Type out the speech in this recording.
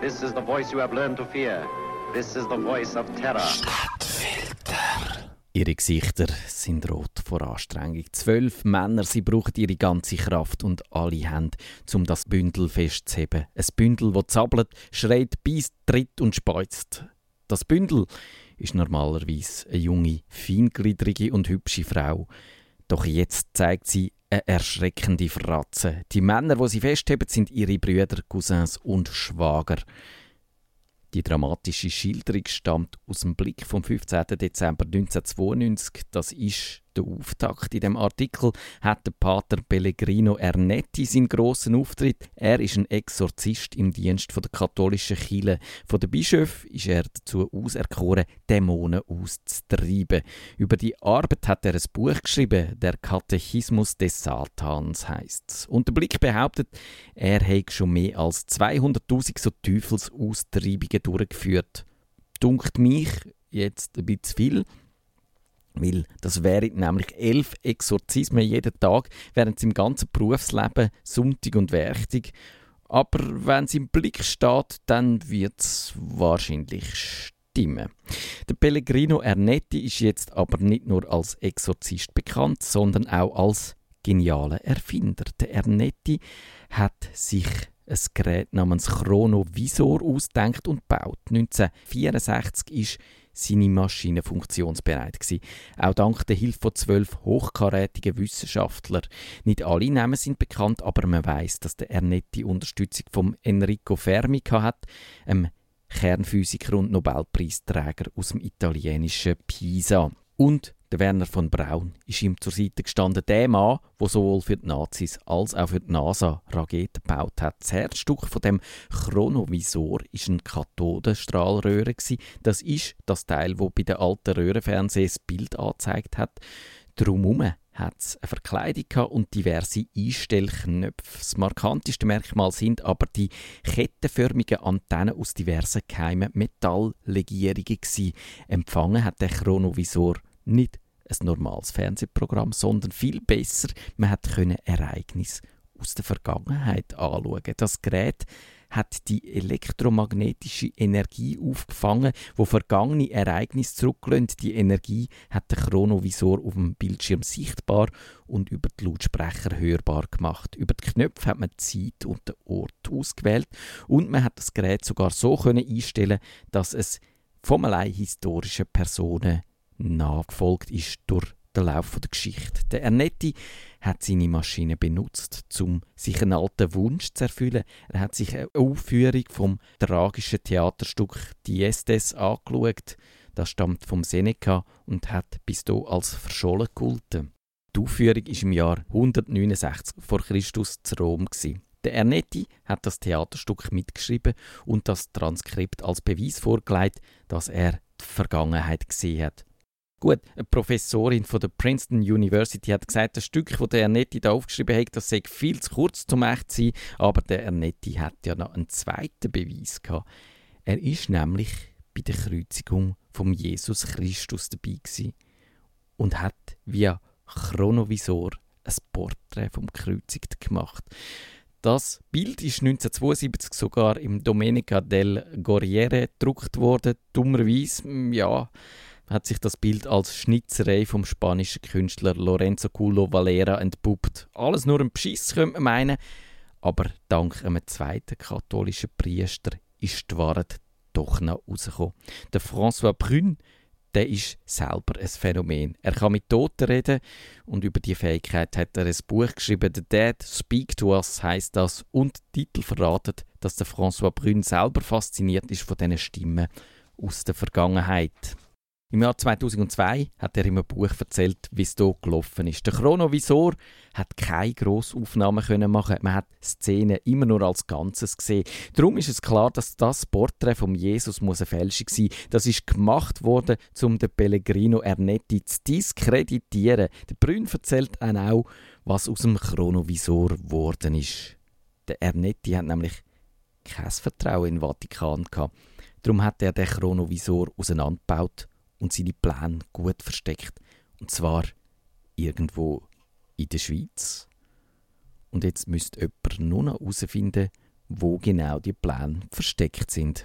This is the voice you have learned to fear. This is the voice of terror. Stadtfilter. Ihre Gesichter sind rot vor Anstrengung. Zwölf Männer, sie brauchen ihre ganze Kraft und alle Hände, um das Bündel festzuheben. Ein Bündel, das zappelt, schreit, beißt, tritt und speuzt. Das Bündel ist normalerweise eine junge, feingliedrige und hübsche Frau. Doch jetzt zeigt sie eine erschreckende Fratze. Die Männer, die sie festheben, sind ihre Brüder, Cousins und Schwager. Die dramatische Schilderung stammt aus dem Blick vom 15. Dezember 1992. Das ist der Auftakt. In dem Artikel hat der Pater Pellegrino Ernetti seinen grossen Auftritt. Er ist ein Exorzist im Dienst der katholischen Kirche. Von den Bischöfen ist er dazu auserkoren, Dämonen auszutreiben. Über die Arbeit hat er ein Buch geschrieben, der Katechismus des Satans heißt Und der Blick behauptet, er hätte schon mehr als 200.000 so Teufelsaustreibungen durchgeführt. Dunkt mich jetzt ein bisschen viel. Weil das wären nämlich elf Exorzismen jeden Tag, während sie im ganzen Berufsleben Sonntag und Werktag. Aber wenn es im Blick steht, dann wird es wahrscheinlich stimmen. Der Pellegrino Ernetti ist jetzt aber nicht nur als Exorzist bekannt, sondern auch als genialer Erfinder. Der Ernetti hat sich ein Gerät namens Chronovisor ausdenkt und baut. 1964 ist seine Maschine funktionsbereit gewesen. Auch dank der Hilfe von zwölf hochkarätigen Wissenschaftlern. Nicht alle Namen sind bekannt, aber man weiß, dass der Ernetti Unterstützung von Enrico Fermi hat, einem Kernphysiker und Nobelpreisträger aus dem italienischen Pisa. Und der Werner von Braun ist ihm zur Seite gestanden, der Mann, der sowohl für die Nazis als auch für die NASA Raketen gebaut hat. Das Herzstück von dem Chronovisor ist ein Kathodenstrahlröhre Das ist das Teil, wo bei den alten Röhrenfernsehen das Bild angezeigt hat. Drumherum hat es eine Verkleidung und diverse Einstellknöpfe. Das markanteste Merkmal sind aber die kettenförmigen Antennen aus diversen geheimen Metalllegierungen. Empfangen hat der Chronovisor nicht ein normales Fernsehprogramm, sondern viel besser, man hat Ereignisse aus der Vergangenheit anschauen. Das Gerät hat die elektromagnetische Energie aufgefangen, wo vergangene Ereignisse zurücklehnt. Die Energie hat der Chronovisor auf dem Bildschirm sichtbar und über die Lautsprecher hörbar gemacht. Über die Knöpfe hat man die Zeit und den Ort ausgewählt und man hat das Gerät sogar so können einstellen, dass es vom allein historischen Personen nachgefolgt ist durch den Lauf der Geschichte. Der Ernetti hat seine Maschine benutzt, um sich einen alten Wunsch zu erfüllen. Er hat sich eine Aufführung vom tragischen Theaterstück Diestes angeschaut. Das stammt vom Seneca und hat bis da als verschollen gehalten. Die Aufführung ist im Jahr 169 vor Christus zu Rom. Der Ernetti hat das Theaterstück mitgeschrieben und das Transkript als Beweis vorgelegt, dass er die Vergangenheit gesehen hat. Gut, eine Professorin von der Princeton University hat gesagt, das Stück, das der Ernetti da aufgeschrieben hat, das sei viel zu kurz zum echt sein, aber der Ernetti hat ja noch einen zweiten Beweis gehabt. Er ist nämlich bei der Kreuzigung von Jesus Christus dabei gewesen und hat via Chronovisor ein Porträt vom Kreuzigten gemacht. Das Bild ist 1972 sogar im Domenica del Corriere gedruckt worden. Dummerweise, ja, hat sich das Bild als Schnitzerei vom spanischen Künstler Lorenzo Culo Valera entpuppt. Alles nur ein Beschiss, könnte man meinen. Aber dank einem zweiten katholischen Priester ist die Wahrheit doch noch rausgekommen. Der François Brun, der ist selber ein Phänomen. Er kann mit Toten reden und über die Fähigkeit hat er ein Buch geschrieben. The Dead Speak to Us heißt das und Titel verratet, dass der François Brun selber fasziniert ist von diesen Stimmen aus der Vergangenheit. Im Jahr 2002 hat er einem Buch erzählt, wie es hier gelaufen ist. Der Chronovisor hat keine grosse Aufnahmen können machen. Man hat Szenen immer nur als Ganzes gesehen. Darum ist es klar, dass das Porträt von Jesus eine Fälschung sein. Das ist gemacht worden, um den Pellegrino Ernetti zu diskreditieren. Der Brünn erzählt auch, was aus dem Chronovisor geworden ist. Der Ernetti hat nämlich kein Vertrauen in den Vatikan gehabt. Darum hat er den Chronovisor auseinandergebaut und seine Pläne gut versteckt. Und zwar irgendwo in der Schweiz. Und jetzt müsste jemand nur noch herausfinden, wo genau die Pläne versteckt sind.